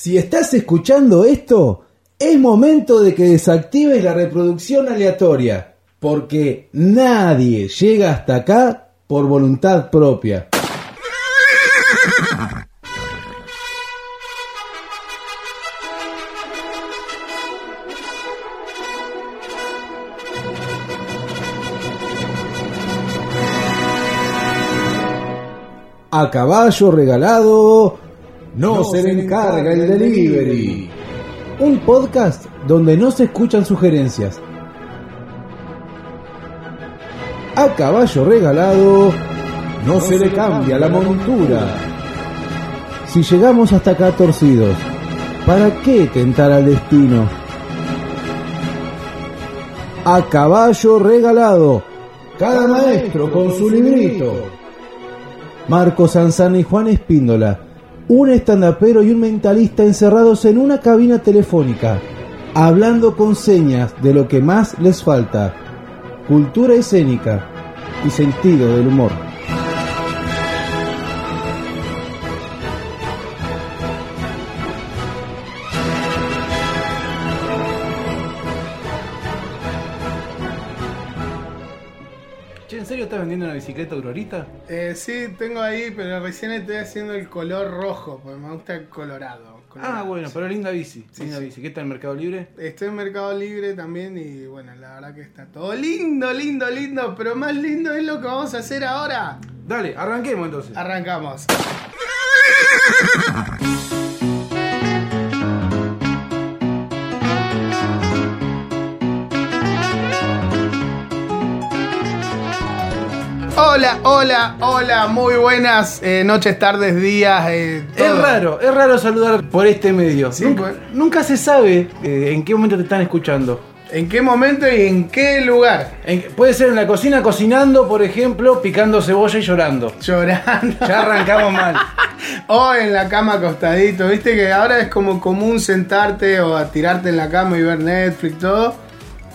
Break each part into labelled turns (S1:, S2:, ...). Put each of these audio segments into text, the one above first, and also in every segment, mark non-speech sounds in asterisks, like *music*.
S1: Si estás escuchando esto, es momento de que desactives la reproducción aleatoria, porque nadie llega hasta acá por voluntad propia. A caballo regalado, no, se le encarga el delivery. Un podcast donde no se escuchan sugerencias. A caballo regalado, no se le cambia la montura. Si llegamos hasta acá torcidos, ¿para qué tentar al destino? A caballo regalado, cada maestro con su librito. Marco Sanzana y Juan Espíndola, un estandapero y un mentalista encerrados en una cabina telefónica, hablando con señas de lo que más les falta, cultura escénica y sentido del humor.
S2: Serio estás vendiendo una bicicleta Aurorita?
S3: Eh, sí, tengo ahí, pero recién estoy haciendo el color rojo, porque me gusta el colorado.
S2: Ah, bueno, pero linda bici.
S3: Sí,
S2: linda
S3: sí.
S2: bici. ¿Qué tal el Mercado Libre?
S3: Estoy en Mercado Libre también y bueno, la verdad que está todo lindo, lindo, lindo, pero más lindo es lo que vamos a hacer ahora.
S2: Dale, arranquemos entonces.
S3: Arrancamos. Hola, hola, hola, muy buenas eh, noches, tardes, días. eh,
S2: Es raro, es raro saludar por este medio.
S3: Sí,
S2: nunca,
S3: pues.
S2: nunca se sabe eh, en qué momento te están escuchando.
S3: ¿En qué momento y en qué lugar?
S2: En- puede ser en la cocina cocinando, por ejemplo, picando cebolla y llorando.
S3: Llorando.
S2: Ya arrancamos mal. *laughs*
S3: O en la cama acostadito, viste que ahora es como común sentarte o a tirarte en la cama y ver Netflix, todo.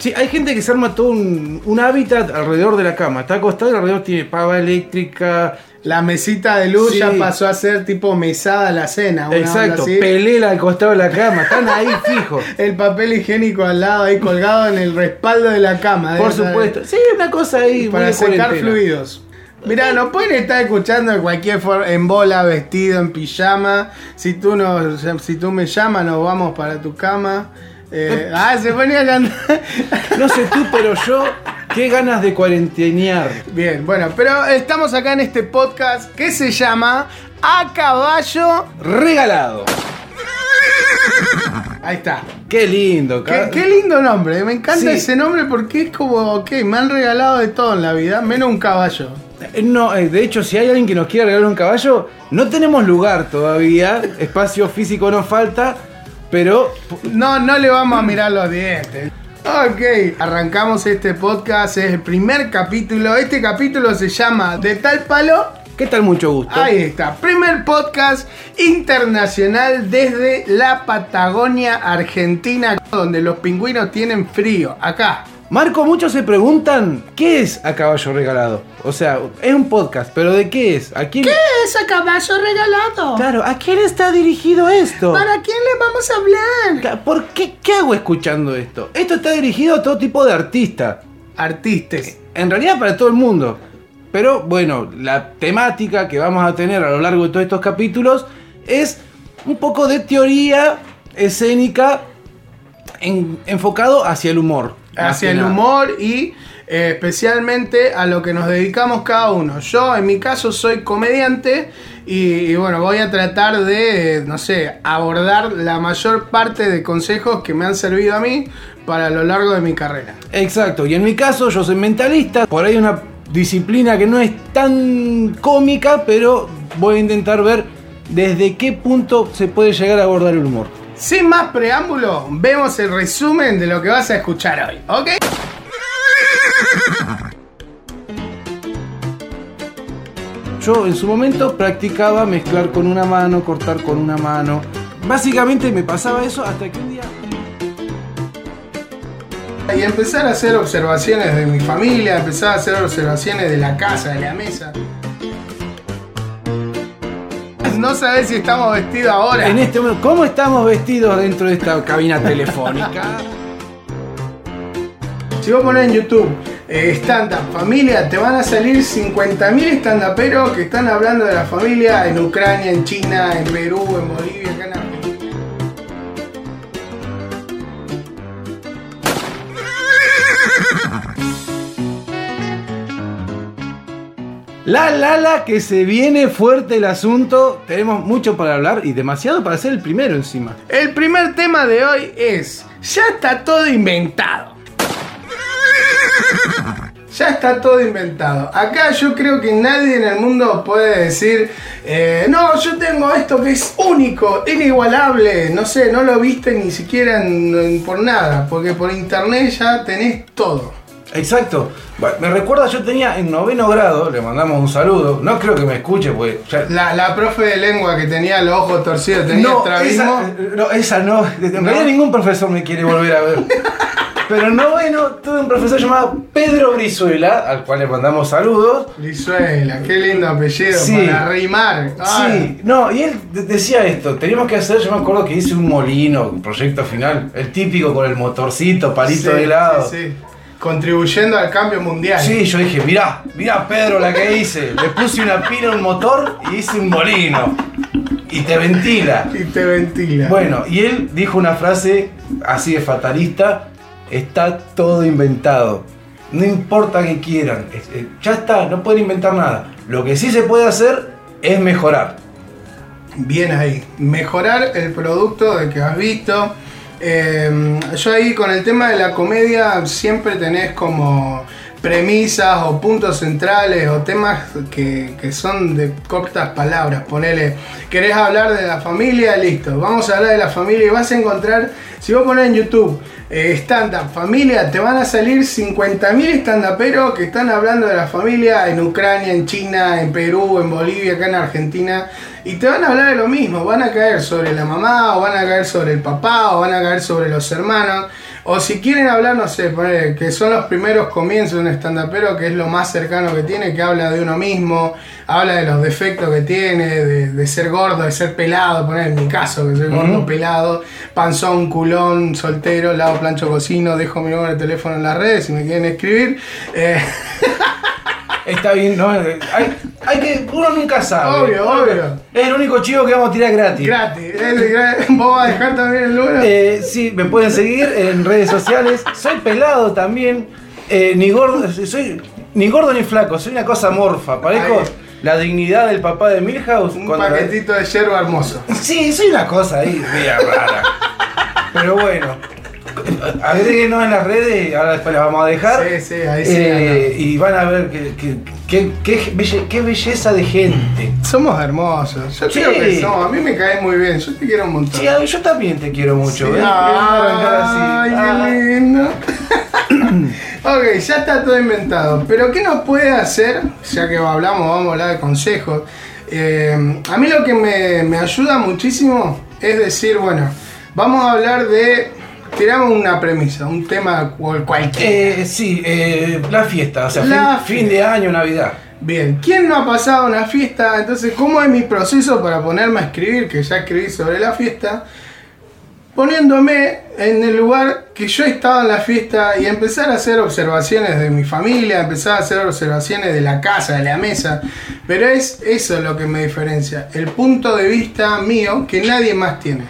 S2: Sí, hay gente que se arma todo un, un hábitat alrededor de la cama. Está acostado y alrededor tiene pava eléctrica.
S3: La mesita de luz
S2: Sí.
S3: ya pasó a ser tipo mesada la cena. una
S2: Exacto, pelela al costado de la cama. Están ahí *laughs* fijos.
S3: El papel higiénico al lado ahí colgado en el respaldo de la cama.
S2: Por supuesto. Sí, una cosa ahí.
S3: Para secar
S2: cuarentena.
S3: fluidos. Mirá, nos pueden estar escuchando de cualquier forma, en bola, vestido, en pijama. Si tú, nos, si tú me llamas, nos vamos para tu cama. Eh, ah, se ponía a cantar.
S2: No sé tú, pero yo, qué ganas de cuarentenear.
S3: Bien, bueno, pero estamos acá en este podcast que se llama A Caballo.
S2: Regalado.
S3: Ahí está.
S2: Qué lindo.
S3: Qué, qué lindo nombre, me encanta
S2: Sí.
S3: ese nombre porque es como, ok, me han regalado de todo en la vida, menos un caballo.
S2: Eh, No, eh, de hecho, si hay alguien que nos quiera regalar un caballo, no tenemos lugar todavía. Espacio físico nos falta, pero
S3: No, no le vamos a mirar los dientes. Ok, arrancamos este podcast, es el primer capítulo. Este capítulo se llama De tal palo.
S2: ¿qué tal? Mucho gusto.
S3: Ahí está, primer podcast internacional desde la Patagonia Argentina, donde los pingüinos tienen frío. Acá.
S2: Marco, muchos se preguntan, ¿qué es a caballo regalado? O sea, es un podcast, pero ¿de qué es? ¿A quién?
S3: es a caballo regalado?
S2: Claro, ¿a quién está dirigido esto?
S3: ¿Para quién le vamos a hablar?
S2: ¿Por qué? ¿Qué hago escuchando esto? Esto está dirigido a todo tipo de artista.
S3: Artistas.
S2: En realidad para todo el mundo. Pero bueno, la temática que vamos a tener a lo largo de todos estos capítulos es un poco de teoría escénica en- enfocado hacia el humor.
S3: Hacia el humor y eh, especialmente a lo que nos dedicamos cada uno. Yo en mi caso soy comediante y, y, bueno, voy a tratar de, no sé, abordar la mayor parte de consejos que me han servido a mí para lo largo de mi carrera.
S2: Exacto, y en mi caso yo soy mentalista, por ahí una disciplina que no es tan cómica, pero voy a intentar ver desde qué punto se puede llegar a abordar el humor.
S3: Sin más preámbulo, vemos el resumen de lo que vas a escuchar hoy, ¿ok?
S2: Yo en su momento practicaba mezclar con una mano, cortar con una mano. Básicamente me pasaba eso hasta que un día...
S3: Y empezar a hacer observaciones de mi familia, empezar a hacer observaciones de la casa, de la mesa. No sabés si estamos vestidos ahora.
S2: En este momento, ¿cómo estamos vestidos dentro de esta cabina telefónica?
S3: Si vos ponés en YouTube eh, stand up familia, te van a salir 50.000 stand-uperos que están hablando de la familia en Ucrania, en China, en Perú, en Bolivia, acá en Argentina.
S2: La la la que se viene fuerte el asunto. Tenemos mucho para hablar y demasiado para ser el primero encima.
S3: El primer tema de hoy es, ya está todo inventado. *laughs* Ya está todo inventado. Acá yo creo que nadie en el mundo puede decir, eh, no, yo tengo esto que es único, inigualable, no sé, no lo viste ni siquiera por nada, porque por internet ya tenés todo.
S2: Exacto. Bueno, me recuerda, yo tenía en noveno grado, le mandamos un saludo. No creo que me escuche, pues ya.
S3: La, la profe de lengua que tenía los ojos torcidos, tenía
S2: No
S3: estrabismo.
S2: esa, no, esa no. En realidad ningún profesor me quiere volver a ver. *laughs* Pero en noveno tuve un profesor llamado Pedro Brizuela, al cual le mandamos saludos.
S3: Lizuela, qué lindo apellido
S2: Sí.
S3: para rimar.
S2: Sí, no, y él de- decía esto, teníamos que hacer, yo me acuerdo que hice un molino, un proyecto final, el típico con el motorcito, palito
S3: Sí,
S2: de helado.
S3: sí, sí. Contribuyendo al cambio mundial.
S2: Sí, yo dije, mirá, mirá Pedro la que hice. Le puse una pila a un motor y hice un molino. Y te ventila.
S3: Y te ventila.
S2: Bueno, y él dijo una frase así de fatalista, está todo inventado. No importa que quieran, eh, ya está, no pueden inventar nada. Lo que sí se puede hacer es mejorar.
S3: Bien ahí. Mejorar el producto de que has visto. Eh, yo ahí con el tema de la comedia siempre tenés como premisas o puntos centrales o temas que, que son de cortas palabras. Ponele, querés hablar de la familia, listo. Vamos a hablar de la familia y vas a encontrar, si vos pones en YouTube eh, stand-up familia, te van a salir 50.000 stand-uperos que están hablando de la familia en Ucrania, en China, en Perú, en Bolivia, acá en Argentina. Y te van a hablar de lo mismo, van a caer sobre la mamá, o van a caer sobre el papá, o van a caer sobre los hermanos. O si quieren hablar, no sé, que son los primeros comienzos de un stand-upero, que es lo más cercano que tiene, que habla de uno mismo, habla de los defectos que tiene, de, de ser gordo, de ser pelado, poner en mi caso, que soy gordo, pelado, panzón, culón, soltero, lavo, plancho, cocino, dejo mi número de teléfono en las redes si me quieren escribir. Eh,
S2: Está bien, ¿no? Eh, Hay, hay que. Uno nunca sabe.
S3: Obvio, obvio.
S2: Es el único chivo que vamos a tirar gratis.
S3: gratis, vos vas a dejar también el número.
S2: Eh, sí, me pueden seguir en redes sociales. Soy pelado también. Eh, ni gordo, soy ni gordo ni flaco, soy una cosa morfa. Parezco
S3: Ahí.
S2: la dignidad del papá de Milhouse.
S3: un paquetito de yerba hermoso.
S2: Sí, soy una cosa ahí media rara. Pero bueno, agréguenos en las redes, ahora después las vamos a dejar.
S3: Sí, sí, ahí sí.
S2: Eh, y van a ver que- que- qué belle- qué belleza de gente.
S3: Somos hermosos. Yo
S2: Sí.
S3: creo que somos. A mí me caes muy bien. Yo te quiero un montón.
S2: Sí, yo también te quiero mucho.
S3: Sí. Ay,
S2: Ah.
S3: qué lindo. *coughs* ok, ya está todo inventado. Pero ¿qué nos puede hacer? Ya que hablamos, vamos a hablar de consejos. Eh, a mí lo que me, me ayuda muchísimo es decir, bueno, vamos a hablar de. Tiramos una premisa, un tema cual- cualquiera.
S2: Eh, sí, eh, la fiesta, o sea,
S3: La
S2: fin, fin de año, Navidad.
S3: Bien, ¿quién no ha pasado una fiesta? Entonces, ¿cómo es mi proceso para ponerme a escribir? Que ya escribí sobre la fiesta. Poniéndome en el lugar que yo estaba en la fiesta y empezar a hacer observaciones de mi familia, empezar a hacer observaciones de la casa, de la mesa. Pero es eso lo que me diferencia, el punto de vista mío que nadie más tiene.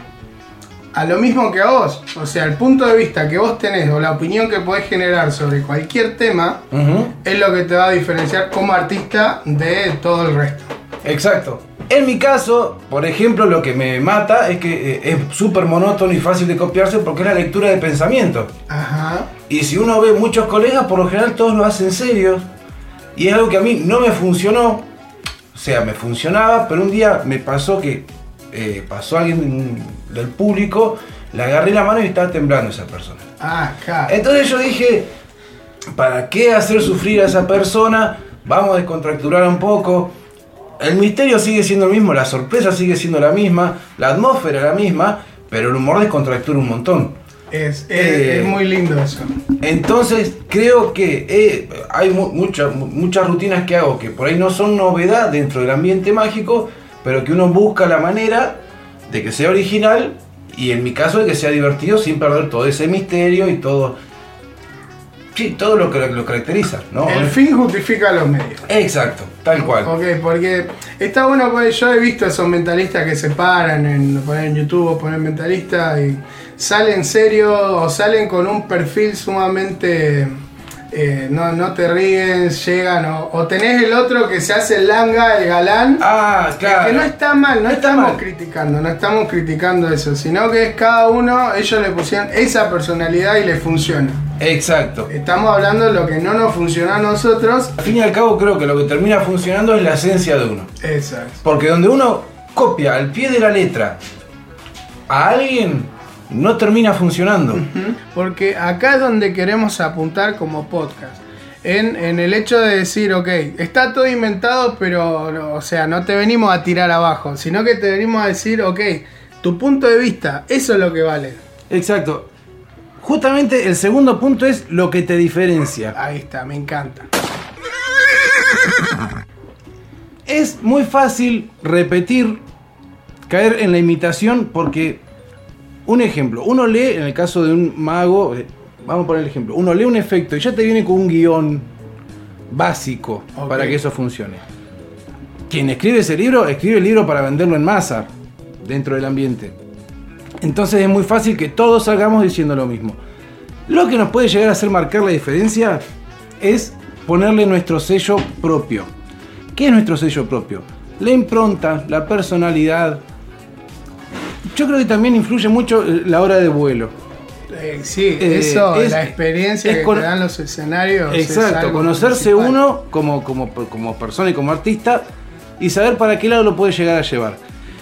S3: A lo mismo que a vos, o sea, el punto de vista que vos tenés o la opinión que podés generar sobre cualquier tema, es lo que te va a diferenciar como artista de todo el resto.
S2: Exacto. En mi caso, por ejemplo, lo que me mata es que eh, es súper monótono y fácil de copiarse porque es la lectura de pensamiento.
S3: Ajá.
S2: Y si uno ve muchos colegas, por lo general todos lo hacen serios. Y es algo que a mí no me funcionó. O sea, me funcionaba, pero un día me pasó que eh, pasó alguien del público, le agarré la mano y estaba temblando esa persona.
S3: Ah.
S2: Entonces yo dije, ¿para qué hacer sufrir a esa persona? Vamos a descontracturar un poco. El misterio sigue siendo el mismo, la sorpresa sigue siendo la misma, la atmósfera la misma, pero el humor descontractura un montón.
S3: Es, es-
S2: Eh,
S3: es muy lindo eso.
S2: Entonces creo que eh, hay mu- muchas mu- muchas rutinas que hago que por ahí no son novedad dentro del ambiente mágico, pero que uno busca la manera de que sea original y en mi caso de que sea divertido sin perder todo ese misterio y todo. Sí, todo lo que lo caracteriza, ¿no?
S3: El fin justifica los medios.
S2: Exacto, tal cual.
S3: Ok, porque está bueno, pues yo he visto a esos mentalistas que se paran en, poner en YouTube poner mentalista y salen serio o salen con un perfil sumamente eh, no, no te ríen, llegan, o, tenés el otro que se hace el langa, el galán.
S2: Ah, claro.
S3: Que no está mal, no, estamos criticando, no estamos criticando eso, sino que es cada uno, ellos le pusieron esa personalidad y le funciona.
S2: Exacto.
S3: Estamos hablando de lo que no nos funciona a nosotros.
S2: Al fin y al cabo creo que lo que termina funcionando es la esencia de uno.
S3: Exacto.
S2: Porque donde uno copia al pie de la letra a alguien, no termina funcionando.
S3: Porque acá es donde queremos apuntar como podcast. En, el hecho de decir, ok, está todo inventado, pero, o sea, no te venimos a tirar abajo, sino que te venimos a decir, ok, tu punto de vista, eso es lo que vale.
S2: Exacto. Justamente el segundo punto es lo que te diferencia.
S3: Ahí está, me encanta.
S2: Es muy fácil repetir, caer en la imitación porque un ejemplo, uno lee, en el caso de un mago, eh, vamos a poner el ejemplo, uno lee un efecto y ya te viene con un guion básico para que eso funcione. Quien escribe ese libro, escribe el libro para venderlo en masa, dentro del ambiente. Entonces es muy fácil que todos salgamos diciendo lo mismo. Lo que nos puede llegar a hacer marcar la diferencia es ponerle nuestro sello propio. ¿Qué es nuestro sello propio? La impronta, la personalidad, yo creo que también influye mucho eh, la hora de vuelo.
S3: Eh, sí, eh, eso, es, la experiencia que te dan los escenarios.
S2: Exacto, conocerse uno como, como, como persona y como artista y saber para qué lado lo puede llegar a llevar.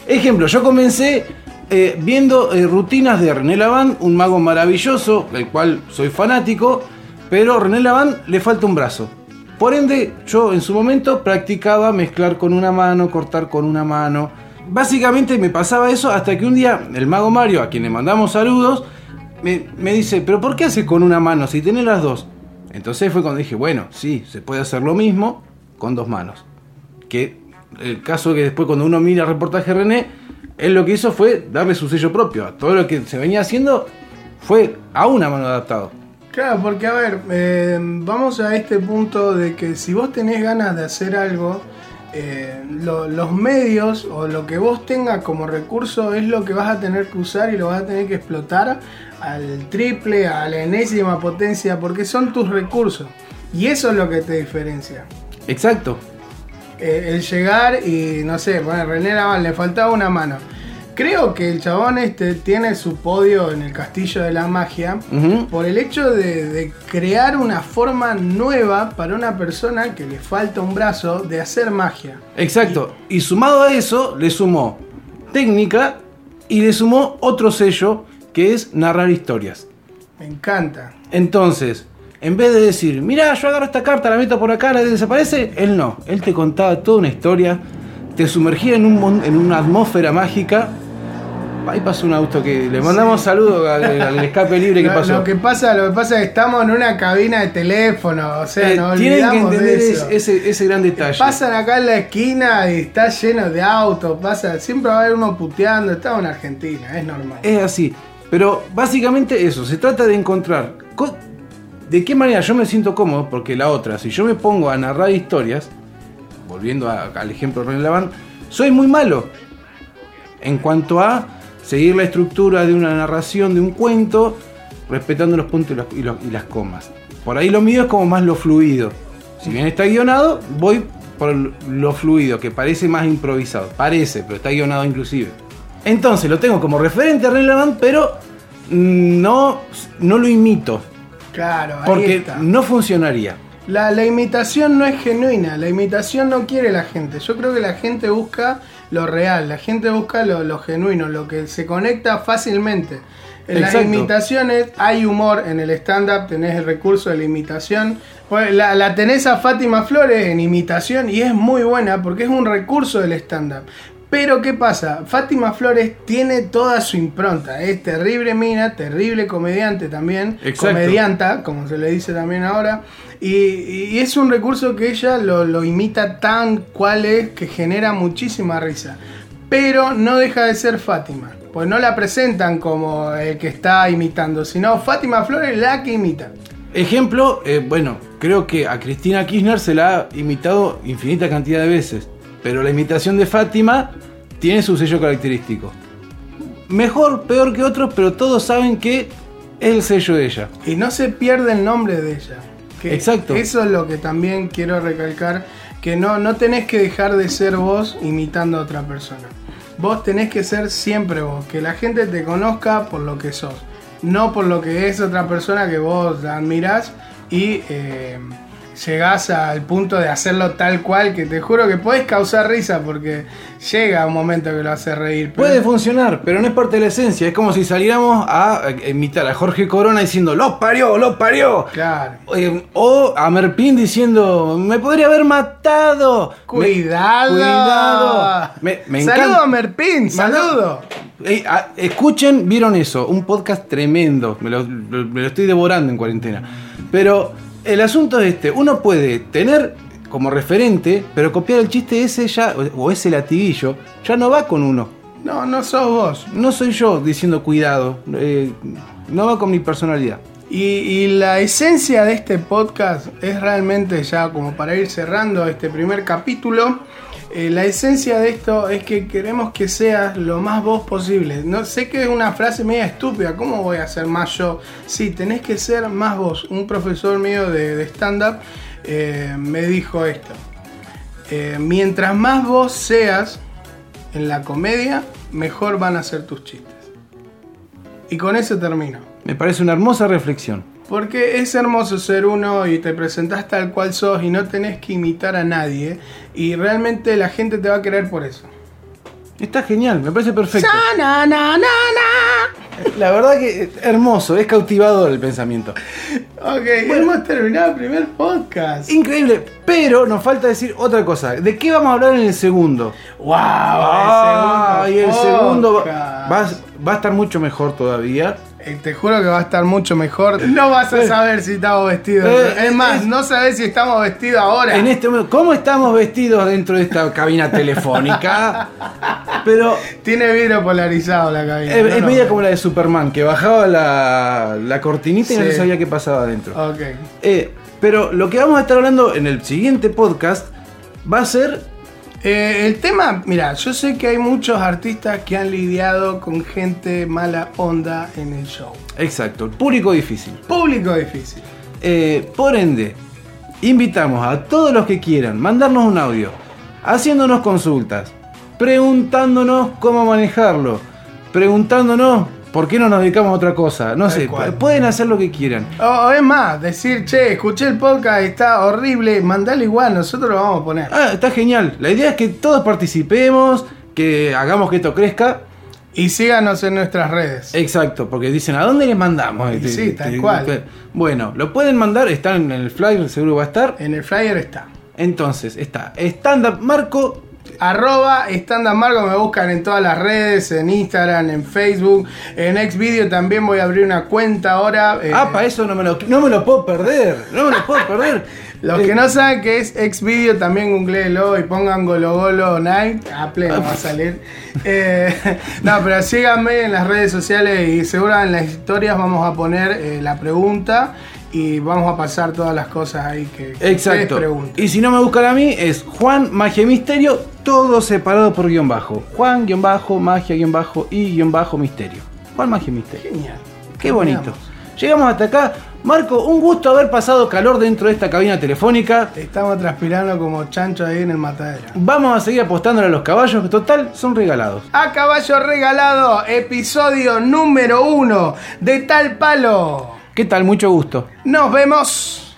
S2: Ejemplo, yo comencé viendo rutinas de René Lavand, un mago maravilloso, del cual soy fanático, pero René Lavand le falta un brazo. Por ende, yo en su momento practicaba mezclar con una mano, cortar con una mano, básicamente me pasaba eso hasta que un día el mago Mario, a quien le mandamos saludos, me, dice, pero ¿por qué hace con una mano si tiene las dos? Entonces fue cuando dije, bueno, sí, se puede hacer lo mismo con dos manos. Que el caso que después cuando uno mira el reportaje René, él lo que hizo fue darle su sello propio. A todo lo que se venía haciendo fue a una mano adaptado.
S3: Claro, porque a ver, eh, vamos a este punto de que si vos tenés ganas de hacer algo, eh, los medios o lo que vos tengas como recurso es lo que vas a tener que usar y lo vas a tener que explotar al triple, a la enésima potencia, porque son tus recursos. Y eso es lo que te diferencia.
S2: Exacto.
S3: Eh, el llegar y, no sé, bueno, René Laval le faltaba una mano creo que el chabón este tiene su podio en el Castillo de la Magia por el hecho de, crear una forma nueva para una persona que le falta un brazo de hacer magia.
S2: Exacto. Y, sumado a eso, le sumó técnica y le sumó otro sello que es narrar historias.
S3: Me encanta.
S2: Entonces, en vez de decir, mira, yo agarro esta carta, la meto por acá, la desaparece, él no. Él te contaba toda una historia, te sumergía en, un, en una atmósfera mágica Ahí pasó un auto que le mandamos saludos al, escape libre que *laughs* pasó.
S3: Lo que pasa, lo que pasa es que estamos en una cabina de teléfono, o sea, eh, Tienen que entender
S2: Ese, ese gran detalle.
S3: Pasan acá en la esquina y está lleno de autos, pasa, siempre va a haber uno puteando, estamos en Argentina, es normal.
S2: Es así. Pero básicamente eso, se trata de encontrar de qué manera yo me siento cómodo, porque la otra, si yo me pongo a narrar historias, volviendo al ejemplo de René Laván, soy muy malo en cuanto a seguir la estructura de una narración, de un cuento, respetando los puntos y, las comas. Por ahí lo mío es como más lo fluido. Si bien está guionado, voy por lo fluido, que parece más improvisado. Parece, pero está guionado inclusive. Entonces lo tengo como referente relevante, pero no, no lo imito.
S3: Claro,
S2: porque no funcionaría.
S3: La, la, imitación no es genuina, la imitación no quiere la gente. Yo creo que la gente busca lo real, la gente busca lo, genuino, lo que se conecta fácilmente. En las imitaciones hay humor en el stand-up, tenés el recurso de la imitación. La, la, tenés a Fátima Flores en imitación y es muy buena porque es un recurso del stand-up. Pero ¿qué pasa? Fátima Flores tiene toda su impronta. Es terrible mina, terrible comediante también.
S2: Exacto.
S3: Comedianta, como se le dice también ahora. Y, y es un recurso que ella lo, lo imita tan cual es que genera muchísima risa. Pero no deja de ser Fátima. Pues no la presentan como el que está imitando, sino Fátima Flores la que imita.
S2: Ejemplo, eh, bueno, creo que a Cristina Kirchner se la ha imitado infinita cantidad de veces, pero la imitación de Fátima tiene su sello característico. Mejor, peor que otros, pero todos saben que es el sello de ella.
S3: Y no se pierde el nombre de ella. Que
S2: Exacto.
S3: Eso es lo que también quiero recalcar, que no, no tenés que dejar de ser vos imitando a otra persona. Vos tenés que ser siempre vos, que la gente te conozca por lo que sos, no por lo que es otra persona que vos admirás y eh, llegás al punto de hacerlo tal cual, que te juro que podés causar risa porque llega un momento que lo hace reír. pero-
S2: Puede funcionar, pero no es parte de la esencia. Es como si saliéramos a imitar a Jorge Corona diciendo ¡Los parió, los parió!
S3: Claro.
S2: Eh, o a Merpín diciendo ¡Me podría haber matado! Me-
S3: Cuidado.
S2: cuidado. Me, me
S3: saludo
S2: encanta-
S3: a Merpín, saludo.
S2: Eh, escuchen, vieron eso, un podcast tremendo, me lo, lo- me lo estoy devorando en cuarentena. Pero el asunto es este, uno puede tener como referente, pero copiar el chiste ese ya, o ese latiguillo, ya no va con uno.
S3: No, no sos vos.
S2: No soy yo diciendo cuidado, eh, no va con mi personalidad.
S3: Y, y la esencia de este podcast es realmente ya como para ir cerrando este primer capítulo. Eh, la esencia de esto es que queremos que seas lo más vos posible. No sé que es una frase media estúpida. ¿Cómo voy a ser más yo? Sí, tenés que ser más vos. Un profesor mío de, stand-up eh, me dijo esto. Eh, mientras más vos seas en la comedia, mejor van a ser tus chistes. Y con eso termino.
S2: Me parece una hermosa reflexión.
S3: Porque es hermoso ser uno y te presentás tal cual sos y no tenés que imitar a nadie. Y realmente la gente te va a querer por eso.
S2: Está genial, me parece perfecto.
S3: Na, na, na, na.
S2: La verdad que es hermoso, es cautivador el pensamiento.
S3: Ok, hemos terminado el primer podcast.
S2: Increíble, pero nos falta decir otra cosa. ¿De qué vamos a hablar en el segundo?
S3: ¡Wow!
S2: Ah, y el segundo va,
S3: podcast.
S2: va- va a estar mucho mejor todavía.
S3: Eh, Te juro que va a estar mucho mejor. No vas a saber si estamos vestidos.
S2: Eh,
S3: es más,
S2: es-
S3: no sabés si estamos vestidos ahora.
S2: En este momento, ¿cómo estamos vestidos dentro de esta cabina telefónica? Pero
S3: Tiene vidrio polarizado la cabina.
S2: es,
S3: no,
S2: es
S3: no.
S2: media como la de Superman, que bajaba la, la cortinita y no sabía qué pasaba adentro.
S3: Ok.
S2: Eh, pero lo que vamos a estar hablando en el siguiente podcast va a ser
S3: Eh, el tema, mira, yo sé que hay muchos artistas que han lidiado con gente mala onda en el show.
S2: Exacto, el público difícil.
S3: Público difícil.
S2: Eh, por ende, invitamos a todos los que quieran mandarnos un audio, haciéndonos consultas, preguntándonos cómo manejarlo, preguntándonos por qué no nos dedicamos a otra cosa. No
S3: Tal
S2: sé,
S3: cual.
S2: pueden hacer lo que quieran.
S3: O, o es más, decir, che, escuché el podcast, está horrible, mandale igual, nosotros lo vamos a poner.
S2: Ah, está genial. La idea es que todos participemos, que hagamos que esto crezca.
S3: Y síganos en nuestras redes.
S2: Exacto, porque dicen, ¿a dónde les mandamos?
S3: Y sí, tal cual.
S2: Bueno, lo pueden mandar, está en el flyer, seguro va a estar.
S3: En el flyer está.
S2: Entonces, está Stand Up Marco
S3: Arroba Stand Up Marco, me buscan en todas las redes, en Instagram, en Facebook. En Xvideo también voy a abrir una cuenta ahora. eh,
S2: Ah, para eso no me, lo, no me lo puedo perder. No me lo puedo perder. *laughs*
S3: Los
S2: Eh,
S3: que no saben que es Xvideo, también googleenlo y pongan Golo Golo Night. A pleno va a salir. *laughs* Eh, *laughs* no, pero síganme en las redes sociales y seguro en las historias vamos a poner eh, la pregunta y vamos a pasar todas las cosas ahí que, que
S2: Exacto.
S3: pregunten.
S2: Y si no me buscan a mí, es Juan Magia y Misterio, todo separado por guion bajo. Juan guion bajo, magia guion bajo y guion bajo misterio. Juan Magia y Misterio.
S3: Genial.
S2: Qué bonito. Llegamos hasta acá. Marco, un gusto haber pasado calor dentro de esta cabina telefónica.
S3: Estamos transpirando como chancho ahí en el matadero.
S2: Vamos a seguir apostándole a los caballos, que total son regalados.
S3: A caballo regalado, episodio número uno de Tal Palo.
S2: ¿Qué tal? Mucho gusto.
S3: Nos vemos.